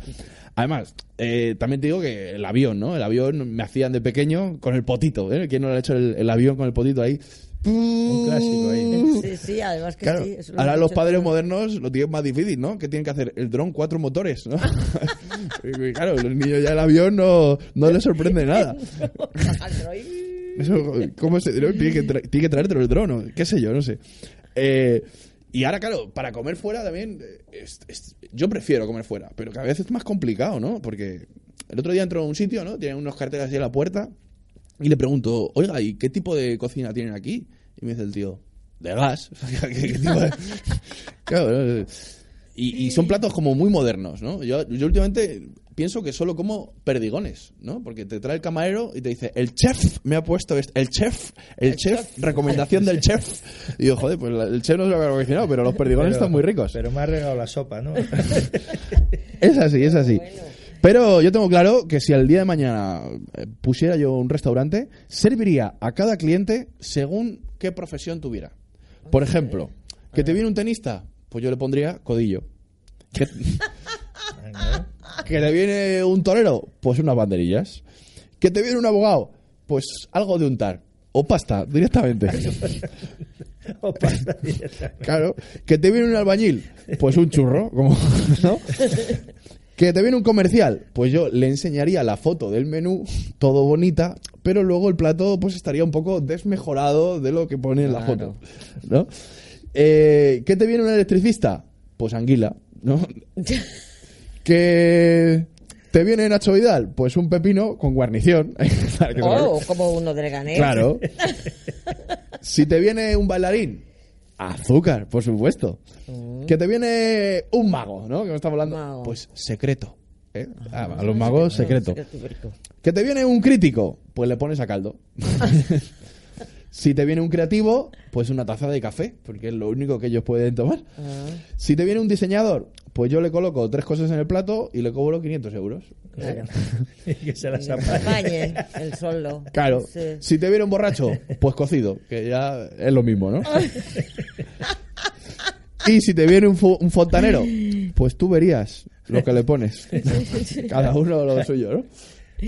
Además, eh, también te digo que el avión, ¿no? El avión me hacían de pequeño con el potito, ¿eh? ¿Quién no le ha hecho el, el avión con el potito ahí? Un clásico ahí. Sí, sí, además que Claro, sí. eso lo ahora los padres modernos lo tienen más difícil, ¿no? ¿Qué tienen que hacer? El dron, cuatro motores, ¿no? Claro, los niños ya el avión no, no les sorprende nada. Eso, ¿Cómo se tiene, que tra- tiene que traértelo el dron, ¿no? qué sé yo, no sé. Eh, y ahora, claro, para comer fuera también, eh, yo prefiero comer fuera, pero cada vez es más complicado, ¿no? Porque el otro día entro a un sitio, ¿no? Tienen unos carteles así en la puerta y le pregunto, oiga, ¿y qué tipo de cocina tienen aquí? Y me dice el tío, de gas. ¿Qué, qué tipo de- Claro, ¿no? y, y son platos como muy modernos, ¿no? Yo últimamente pienso que solo como perdigones, ¿no? Porque te trae el camarero y te dice, el chef me ha puesto esto, el chef, el, chef, recomendación del chef. Y digo, joder, pues el chef no se lo ha cocinado, pero los perdigones Pero- están muy ricos. Pero me ha regado la sopa, ¿no? Es así, es así. Pero yo tengo claro que si al día de mañana eh, pusiera yo un restaurante, serviría a cada cliente según qué profesión tuviera. Por ejemplo, que te viene un tenista, pues yo le pondría codillo. Que, que te viene un torero, pues unas banderillas. Que te viene un abogado, pues algo de untar. O pasta, directamente. O pasta directamente. Claro. Que te viene un albañil, pues un churro, como, ¿no? Que te viene un comercial, pues yo le enseñaría la foto del menú, todo bonita, pero luego el plato pues estaría un poco desmejorado de lo que pone en la foto, ¿no? Eh, ¿Qué te viene un electricista? Pues anguila, ¿no? Que te viene Nacho Vidal, pues un pepino con guarnición. Oh, como uno de Leganés. Claro. si te viene un bailarín, azúcar, por supuesto. Que te viene un mago, ¿no? Que no estamos hablando. Mago. Pues secreto. ¿eh? Ah, a los magos, secreto. Secreto. Que te viene un crítico, pues le pones a caldo. si te viene un creativo, pues una taza de café, porque es lo único que ellos pueden tomar. Ah, Si te viene un diseñador, pues yo le coloco tres cosas en el plato y le cobro 500 euros. claro. que se las apañe. apañe el solo. Claro. Sí. Si te viene un borracho, pues cocido, que ya es lo mismo, ¿no? y si te viene un, fo- un fontanero, pues tú verías lo que le pones. Cada uno lo suyo, ¿no?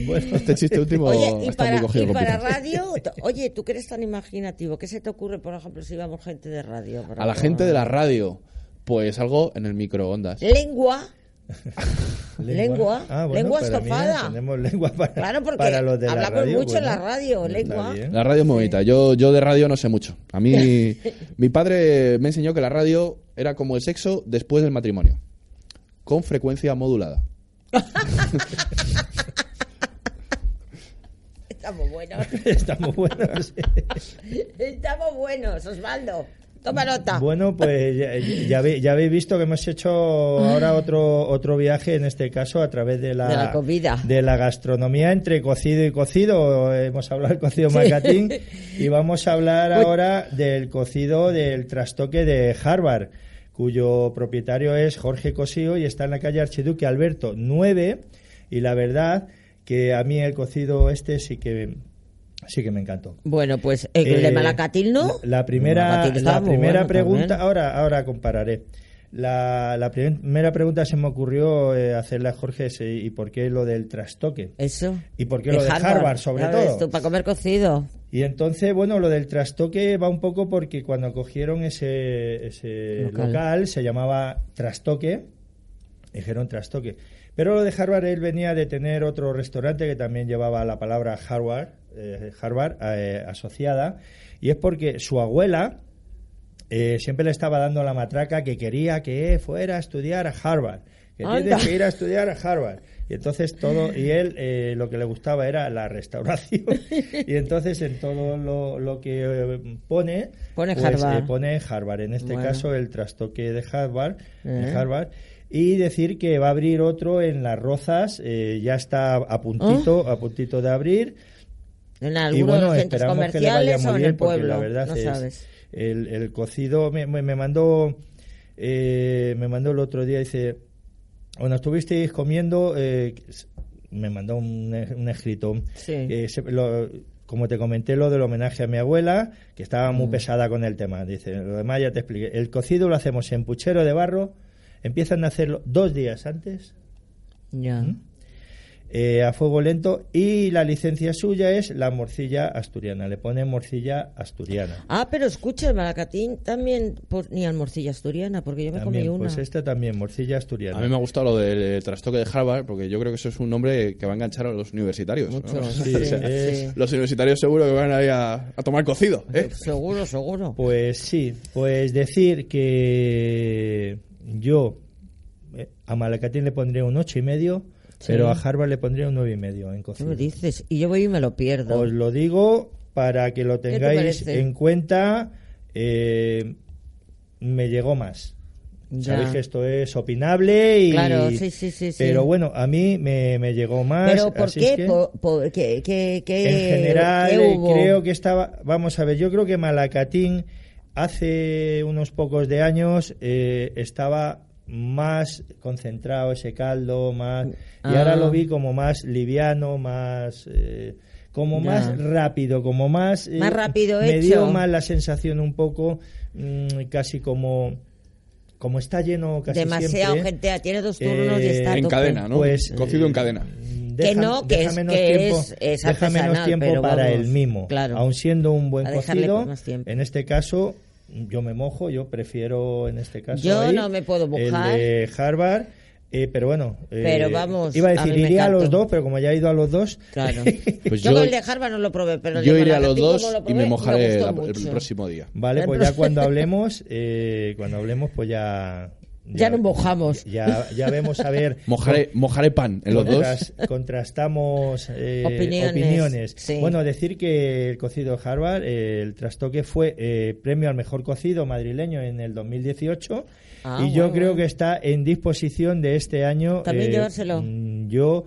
Bueno, este chiste último Oye, y está para, muy cogido y para radio, oye, tú que eres tan imaginativo, ¿qué se te ocurre, por ejemplo, si vamos gente de radio? para A la gente de la radio, pues algo en el microondas. Lengua, Lengua. Ah, Lengua mí, estofada. tenemos lengua para, Claro, porque para los de la hablamos radio, mucho en la radio, lengua. La radio es muy bonita. Yo, yo de radio no sé mucho. A mí, mi padre me enseñó que la radio era como el sexo después del matrimonio, con frecuencia modulada. Estamos buenos. Estamos buenos. Estamos buenos, Osvaldo. Toma nota. Bueno, pues ya, ya habe- ya habéis visto que hemos hecho ahora otro otro viaje, en este caso a través de la, De la comida. de la gastronomía entre cocido y cocido. Hemos hablado del cocido macatín y vamos a hablar ahora del cocido del trastoque de Harvard, cuyo propietario es Jorge Cosío y está en la calle Archiduque Alberto 9. Y la verdad que a mí el cocido este sí que sí que me encantó. Bueno, pues el de Eh, Malacatil, ¿no? La, la primera, la primera bueno pregunta, también. ahora, ahora compararé. La, la primera pregunta se me ocurrió eh, hacerle a Jorge ¿y por qué lo del trastoque? Eso. ¿Y por qué lo de Harvard, sobre ves todo? tú, para comer cocido. Y entonces, bueno, lo del trastoque va un poco porque cuando cogieron ese, ese Local. local. se llamaba Trastoque, dijeron Trastoque. Pero lo de Harvard, él venía de tener otro restaurante que también llevaba la palabra Harvard, eh, Harvard eh, asociada, y es porque su abuela eh, siempre le estaba dando la matraca que quería que fuera a estudiar a Harvard, que Anda. tienes que ir a estudiar a Harvard. Y entonces todo, y él eh, lo que le gustaba era la restauración. y entonces en todo lo, lo que eh, pone, Pone pues, Harvard. eh, pone Harvard. En este Bueno. caso el trastoque de Harvard, de Eh. Harvard. Y decir que va a abrir otro en Las Rozas, eh, ya está a puntito, a puntito de abrir. En Y alguno bueno, de los centros esperamos que le vaya comerciales muy o en bien el pueblo. la verdad no es sabes. el, el cocido me, me me mandó eh, me mandó el otro día dice bueno estuvisteis comiendo eh, me mandó un, un escrito Sí. Eh, se- lo- como te comenté lo del homenaje a mi abuela que estaba muy Mm. pesada con el tema dice lo demás ya te expliqué el cocido lo hacemos en puchero de barro empiezan a hacerlo dos días antes Ya. ¿Mm? eh, a fuego lento y la licencia suya es la morcilla asturiana. Le pone morcilla asturiana. Ah, pero escucha, el malacatín también ponía morcilla asturiana, porque yo me También, comí una. pues esta también, morcilla asturiana. A mí me ha gustado lo del trastoque de Harvard, porque yo creo que eso es un nombre que va a enganchar a los universitarios. Sí, sí, o sea, sí. es- Los universitarios seguro que van ahí a, a tomar cocido. ¿eh? Seguro, seguro. Pues sí, pues decir que yo eh, a Malacatín le pondría un ocho y medio, Sí. pero a Harvard le pondría un nueve y medio en ¿Qué cocina. me dices? Y yo voy y me lo pierdo. Os lo digo para que lo te tengáis en cuenta. eh, me llegó más. Ya. Sabéis que esto es opinable y Claro, sí, sí, sí, sí. pero bueno, a mí me, me llegó más. ¿Pero por así es qué? que- Por- por- ¿qué, qué, qué- en general qué hubo? creo que estaba vamos a ver yo creo que Malacatín hace unos pocos de años eh, estaba más concentrado ese caldo más y Ah. ahora lo vi como más liviano más eh, como Ya. más rápido como más eh, Más rápido me hecho. dio más la sensación un poco mm, casi como como está lleno casi Demasiado siempre, gente, tiene dos turnos y eh, está a En cadena, ¿no? Pues, Cocido en cadena. Que no, que es- menos que tiempo, es- es deja menos tiempo pero para vamos, el mimo. claro. Aun siendo un buen cocido, en este caso yo me mojo, yo prefiero en este caso Yo ahí no me puedo mojar. El de Harvard, eh, pero bueno, eh, Pero vamos, iba a a decir me iría a los dos, pero como ya he ido a los dos, Claro. Pues yo, yo- con el de Harvard no lo probé, pero el Yo iré a los dos y me mojaré la- el próximo día. vale, pues ya cuando hablemos, eh, cuando hablemos pues ya Ya nos mojamos. Ya, ya vemos a ver Mojaré, mojaré pan en los dos. Contras- contrastamos eh, Opiniones, opiniones. sí. Bueno, decir que el cocido Harvard, eh, el trastoque fue eh, premio al mejor cocido madrileño en el 2018 Ah, y yo creo bueno. que está en disposición de este año. También eh, llevárselo. mm, Yo,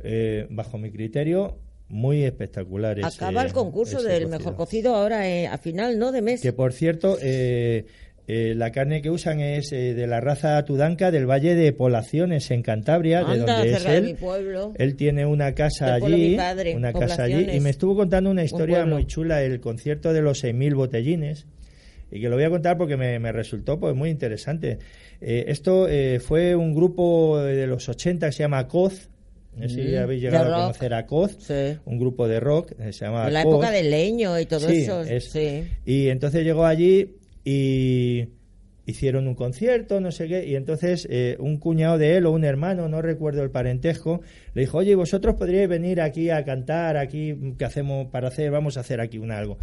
eh, bajo mi criterio, muy espectacular. ese- Acaba el concurso del mejor cocido ahora eh, a final, ¿no? De mes. que por cierto, eh, eh, la carne que usan es eh, de la raza tudanca del Valle de Polaciones, en Cantabria, de donde es él. mi pueblo. Él tiene una casa allí, padre, una casa allí, y me estuvo contando una historia muy chula, el concierto de los 6.000 botellines, y que lo voy a contar porque me, me resultó pues muy interesante. Eh, esto eh, fue un grupo de los 80 que se llama Coz, no sé si Mm, habéis llegado a conocer a Coz, Sí. un grupo de rock, se llama la Coz. época del leño y todo Sí, eso. es- Sí. Y entonces llegó allí y hicieron un concierto, no sé qué, y entonces eh, un cuñado de él o un hermano, no recuerdo el parentesco, le dijo, oye, vosotros podríais venir aquí a cantar, aquí, ¿qué hacemos para hacer? Vamos a hacer aquí un algo.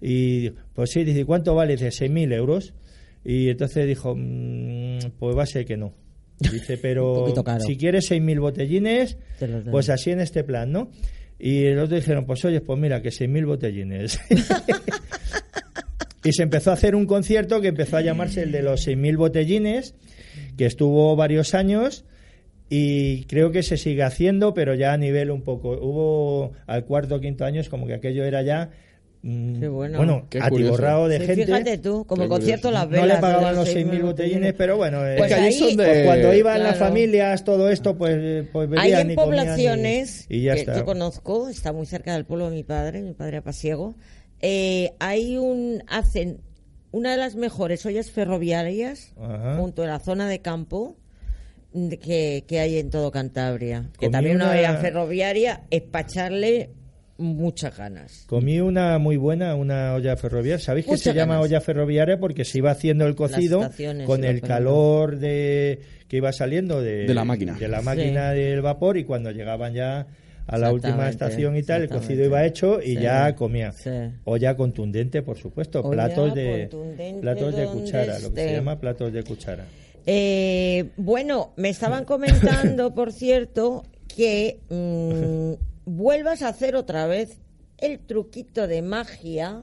Y pues sí, dice, ¿cuánto vale? Dice, 6.000 euros. Y entonces dijo, "Mm, pues va a ser que no. Dice, pero si quieres 6.000 botellines, pues así en este plan, ¿no? Y los otros dijeron, pues oye, pues mira, que 6.000 botellines. y se empezó a hacer un concierto que empezó a llamarse el de los 6.000 botellines, que estuvo varios años y creo que se sigue haciendo, pero ya a nivel un poco. Hubo al cuarto o quinto año, es como que aquello era ya. mm, Qué bueno. Qué atiborrado de Sí, gente. Fíjate tú, como Qué concierto Las no Velas. le de pagaban los 6.000 6.000 botellines, pero bueno, eh, Pues que allí ahí- son de- pues cuando iban las familias, todo esto, pues, eh, pues Hay en y comían y- poblaciones y, ya que está. yo conozco, está muy cerca del pueblo de mi padre, mi padre apasiego. Eh, hay un hacen una de las mejores ollas ferroviarias Ajá. junto a la zona de campo que, que hay en todo Cantabria. Que Comí también una una- olla ferroviaria es para echarle muchas ganas. Comí una muy buena, una olla ferroviaria. ¿Sabéis que se llama olla ferroviaria? Porque se iba haciendo el cocido con el calor de que iba saliendo de, De la máquina. de la Sí. máquina del vapor y cuando llegaban ya a la última estación y tal, el cocido iba hecho y Sí, ya comía. sí. Olla contundente, por supuesto. Olla platos de platos de cuchara, lo que se llama platos de cuchara. Eh, bueno, me estaban comentando, por cierto, que mm, vuelvas a hacer otra vez el truquito de magia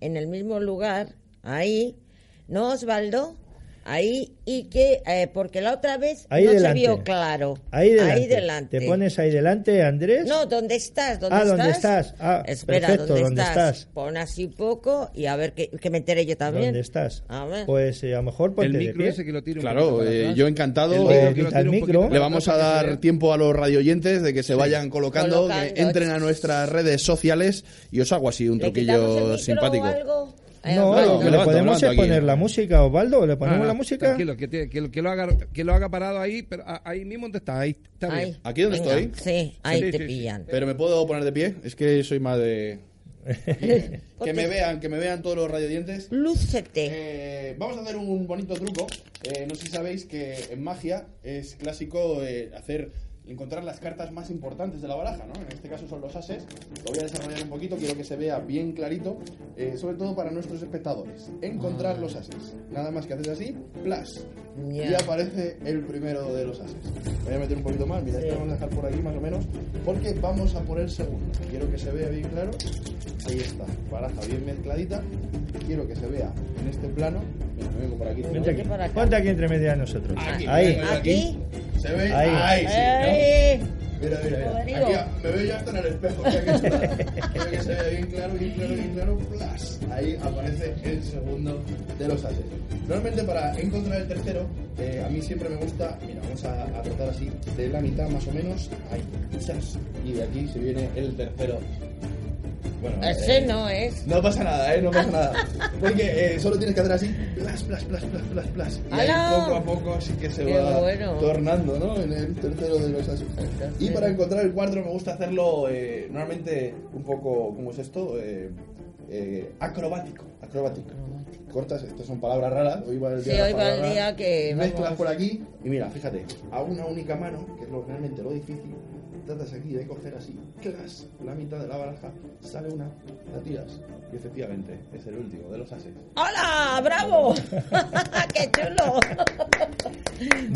en el mismo lugar, ahí, ¿no, Osvaldo? Ahí, y que, eh, porque la otra vez Ahí no delante. se vio claro. Ahí delante. delante. Te pones ahí delante, Andrés. No, ¿dónde estás? ¿Dónde Ah, estás? ¿dónde estás? Ah, Espera, perfecto, ¿dónde, ¿dónde estás? estás? Pon así poco y a ver que, que me entere yo también. ¿Dónde estás? A ver. Pues eh, a lo mejor ponte el de micro pie. ese que lo tire un Claro, eh, yo encantado. El micro el micro. Le vamos a dar tiempo a los radioyentes de que se vayan colocando, Colocando. que entren a nuestras redes sociales y os hago así un ¿Le quitamos el truquillo micro simpático. o algo? Eh, No, que me le podemos poner la música, Osvaldo. ¿Le ponemos Ah, la música? Tranquilo, que, te- que, que lo haga, que lo haga parado ahí, pero ahí mismo donde está, ahí está Ahí. bien. ¿Aquí donde Venga, estoy? Sí, ahí Sí, te sí, sí. pillan. Pero me puedo poner de pie, es que soy más de... que me vean, que me vean todos los radiodientes. Lúcete. Eh, vamos a hacer un bonito truco. Eh, no sé si sabéis que en magia es clásico eh, hacer encontrar las cartas más importantes de la baraja, ¿no? En este caso son los ases. Lo voy a desarrollar un poquito, quiero que se vea bien clarito, eh, sobre todo para nuestros espectadores. Encontrar los ases. Nada más que haces así, plus. Ya. Y aparece el primero de los ases. Voy a meter un poquito más, mira, Sí. esto vamos a dejar por aquí más o menos, porque vamos a por el segundo. Quiero que se vea bien claro. Ahí está, baraja bien mezcladita. Quiero que se vea en este plano. Mira, me vengo por aquí. Vente aquí. para acá. Ponte aquí entre medio de nosotros. Aquí, Ahí. Aquí. ¿Se ve? Ahí. Ahí, sí. ¿no? Mira, mira, mira. Aquí me veo ya hasta en el espejo. Quiero que se vea bien claro, bien claro, bien claro. Plus. Ahí aparece el segundo de los ases. Normalmente para encontrar el tercero, eh, a mí siempre me gusta, mira, vamos a, a tratar así, de la mitad más o menos, ahí, quizás. Y de aquí se viene el tercero. Bueno, Ese eh, no es. no pasa nada, ¿eh? No pasa nada. Porque eh, solo tienes que hacer así, plas, plas, plas, plas, plas, plas. Y ahí poco a poco sí que se Qué va bueno. tornando, ¿no? En el tercero de los ases. Y para encontrar el cuadro me gusta hacerlo eh, normalmente un poco, ¿cómo es esto? Eh, eh, acrobático, acrobático. Cortas, estas son palabras raras. Hoy va el día Sí, hoy va el día que Mezclas vamos- por aquí y mira, fíjate, a una única mano, que es lo, realmente lo difícil, tratas aquí de coger así, clas, la mitad de la baraja, sale una, la tiras y efectivamente es el último de los ases. ¡Hola! ¡Bravo! ¡Qué chulo!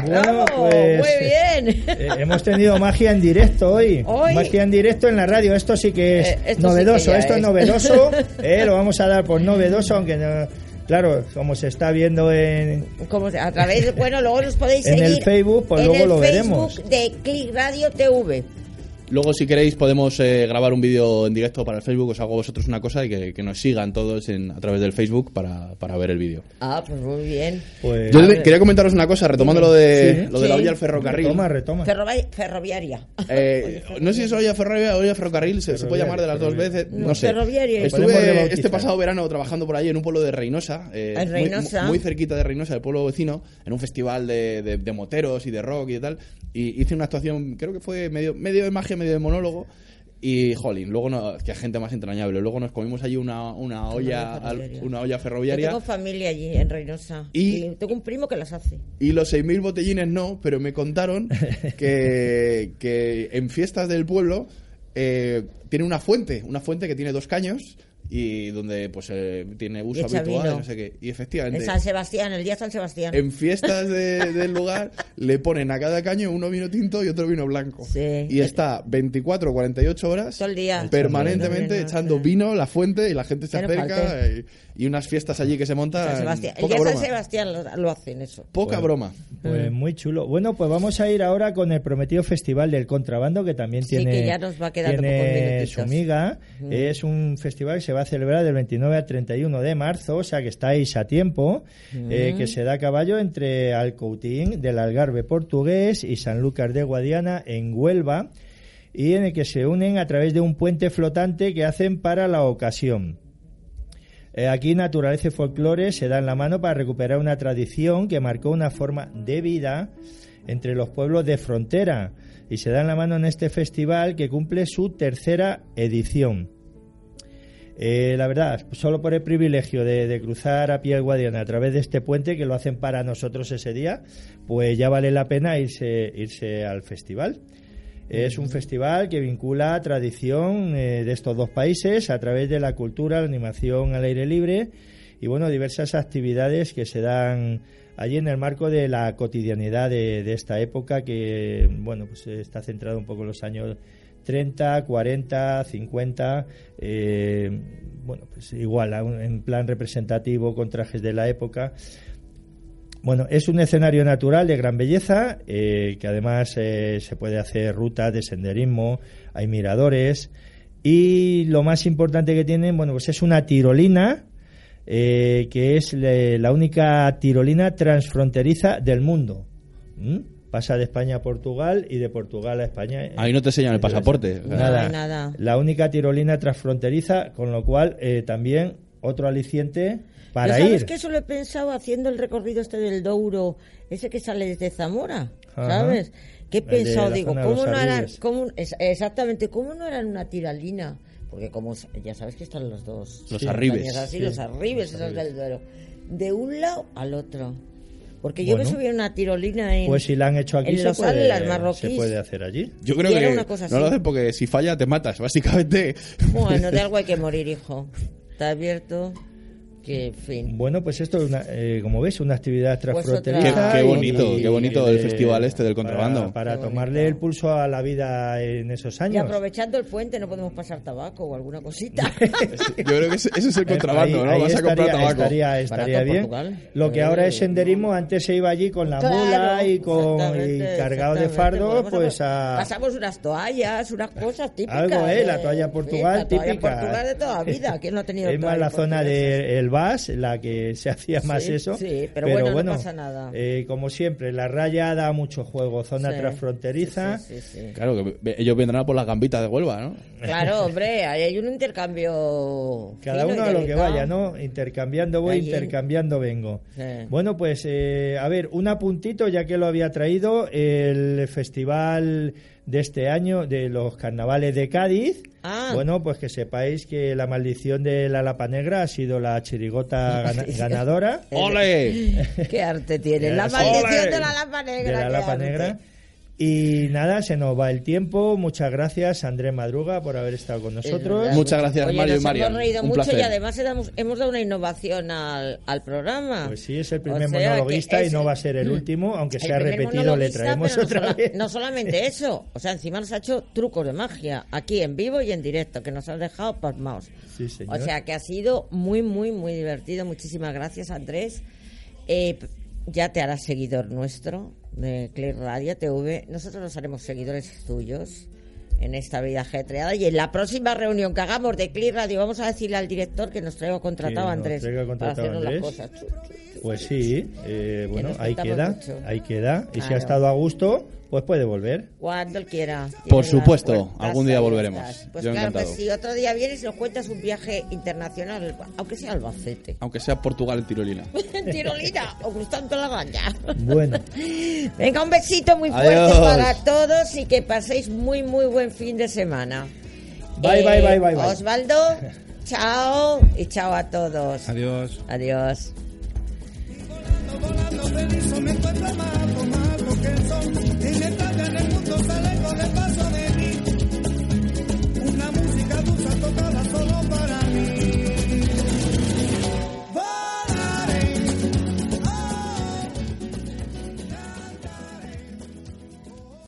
Bueno, ¡Bravo! pues, Muy bien. Eh, hemos tenido magia en directo hoy. Hoy. Magia en directo en la radio. Esto sí que es Eh, esto sí novedoso. que esto es es. novedoso. eh, lo vamos a dar por novedoso, aunque no. Claro, como se está viendo en. Como se- a través, bueno, luego nos podéis En seguir el Facebook, pues en luego el lo Facebook veremos. de Click Radio TV. Luego, si queréis, podemos eh, grabar un vídeo en directo para el Facebook. Os hago a vosotros una cosa y que, que nos sigan todos en, a través del Facebook para, para ver el vídeo. Ah, pues muy bien. Pues, Yo le- quería comentaros una cosa, retomando lo de, Sí. lo de la olla al ferrocarril. retoma, retoma. Ferrovi- ferroviaria. Eh, no sé si es olla ferroviaria o olla ferrocarril, se, se puede Ferroviaria, llamar de las dos veces, No, no sé. ferroviaria. Estuve este pasado verano trabajando por ahí en un pueblo de Reynosa, eh, En muy- Reynosa. Muy, cerquita de Reynosa, el pueblo vecino, en un festival de, de- de moteros y de rock y de tal. Y hice una actuación, creo que fue medio, medio de magia, medio de monólogo. Y, jolín, luego no, qué gente más entrañable. Luego nos comimos allí una, una olla al- una olla Yo ferroviaria. tengo familia allí en Reynosa. Y- Y, tengo un primo que las hace. Y los 6.000 botellines no, pero me contaron que, que en fiestas del pueblo eh, tiene una fuente, una fuente que tiene dos caños y donde pues eh, tiene uso habitual, no sé qué. Y En efectivamente, San Sebastián, el día San Sebastián. en fiestas de- del lugar le ponen a cada caño uno vino tinto y otro vino blanco. Sí. Y está 24 o 48 horas Todo el día. permanentemente Echando echando vino, vino la fuente y la gente se acerca y, y unas fiestas allí que se montan. San Sebastián. El Poca día broma. San Sebastián lo, lo hacen eso. Poca broma. Pues muy chulo. Bueno, pues vamos a ir ahora con el prometido Festival del Contrabando, que también Sí, tiene, que ya nos va tiene su miga. Es un festival que se va a celebrar del 29 al 31 de marzo, o sea que estáis a tiempo, eh, que se da a caballo entre Alcoutín, del Algarve portugués, y Sanlúcar de Guadiana, en Huelva, y en el que se unen a través de un puente flotante que hacen para la ocasión. Eh, Aquí naturaleza y folclore se dan la mano para recuperar una tradición que marcó una forma de vida entre los pueblos de frontera y se dan la mano en este festival que cumple su tercera edición. Eh, la verdad, solo por el privilegio de, cruzar a pie el Guadiana a través de este puente que lo hacen para nosotros ese día, pues ya vale la pena irse, irse al festival. Es un festival que vincula tradición eh, de estos dos países a través de la cultura, la animación al aire libre y bueno, diversas actividades que se dan allí en el marco de la cotidianidad de, de esta época que bueno, pues está centrado un poco en los años 30, 40, 50, eh, bueno, pues igual en plan representativo con trajes de la época. Bueno, es un escenario natural de gran belleza, eh, que además eh, se puede hacer rutas de senderismo, hay miradores y lo más importante que tienen, bueno, pues es una tirolina, eh, que es la única tirolina transfronteriza del mundo. Pasa de España a Portugal y de Portugal a España. Ahí no te enseñan el pasaporte. Nada, nada. La única tirolina transfronteriza, con lo cual eh, también otro aliciente para ¿No ¿Sabes ir. que eso lo he pensado haciendo el recorrido este del Douro, ese que sale desde Zamora? Ajá. ¿Sabes? Que he pensado, digo, ¿cómo no eran, Arribes. cómo, exactamente, cómo no eran una tiralina? Porque como ya sabes que están los dos. Los Sí, arribes. montañas Así, Sí, los arribes, los esos del Duero. De un lado al otro. Porque yo Bueno. me subí a una tirolina en. Pues si la han hecho aquí, en se los puede, Atlas marroquíes. se puede hacer allí. Yo creo Y era que una cosa no lo hacen porque si falla te matas, básicamente. Bueno, de algo hay que morir, hijo. Está abierto. Que, en fin. Bueno, pues esto es, una, eh, como ves, una actividad Pues transfronteriza. otra- Qué- qué y- bonito, y- qué bonito y el de- festival este del contrabando. Para, para tomarle el pulso a la vida en esos Y años. aprovechando el puente, no podemos pasar tabaco o alguna cosita. Yo creo que ese, ese es el contrabando, Ahí- ¿no? ahí Vas a comprar estaría- tabaco. Estaría, estaría bien. Portugal. Lo que Eh, ahora es senderismo, antes se iba allí con la Claro, mula y, con, y cargado de fardo, pues hacer- a... Pasamos unas toallas, unas cosas típicas. Algo, ¿eh? de- La toalla Portugal la toalla típica. Portugal de toda la vida. ¿Quién no ha tenido Es más la zona del La que se hacía más Sí, eso. sí, pero bueno, no pasa nada. eh, como siempre, la raya da mucho juego. Zona Sí, transfronteriza. sí, sí, sí. Claro, que ellos vendrán por las gambitas de Huelva, ¿no? Claro, hombre, ahí hay un intercambio. Cada uno a lo que vaya, ¿no? Intercambiando voy, Allí. intercambiando vengo. Sí. Bueno, pues eh, a ver, un apuntito ya que lo había traído, el festival de este año de los carnavales de Cádiz. Ah. Bueno, pues que sepáis que la maldición de la Lapa Negra ha sido la chirigota gana- ganadora. ¡Ole! Qué arte tiene. La maldición ¡Ole! de la lapa negra. de la qué Lapa arte. Negra. Y nada, se nos va el tiempo. Muchas gracias, Andrés Madruga, por haber estado con nosotros. verdad. Muchas gracias, Oye, Mario y nos Marian. Hemos reído Un mucho placer. y además hemos, hemos dado una innovación al, al programa. Pues sí, es el O primer sea, monologuista y no va a ser el último, aunque el sea primer repetido, le traemos no otra sola- vez. No solamente eso, o sea, encima nos ha hecho trucos de magia, aquí en vivo y en directo, que nos has dejado pasmados. Sí, señor. O sea, que ha sido muy, muy, muy divertido. Muchísimas gracias, Andrés. Eh, ya te harás seguidor nuestro de Click Radio TV. Nosotros nos haremos seguidores tuyos en esta vida ajetreada y en la próxima reunión que hagamos de Click Radio vamos a decirle al director que nos traiga contratado nos Andrés para contratado las Andrés. cosas. Pues sí, eh, bueno, ahí queda, mucho. ahí queda. Y si ha estado a gusto, pues puede volver. Cuando él quiera. Por supuesto, algún día volveremos. Pues Yo claro encantado. que sí, otro día vienes y nos cuentas un viaje internacional, aunque sea Albacete. Aunque sea Portugal en tirolina. En Tirolina o cruzando la araña. Bueno, Venga, un besito muy fuerte Adiós. para todos y que paséis muy, muy buen fin de semana. Bye, bye, bye, bye, bye. Osvaldo, chao y chao a todos. Adiós. Adiós. Ya en el mundo sale con el paso de mí una música dulce tocada solo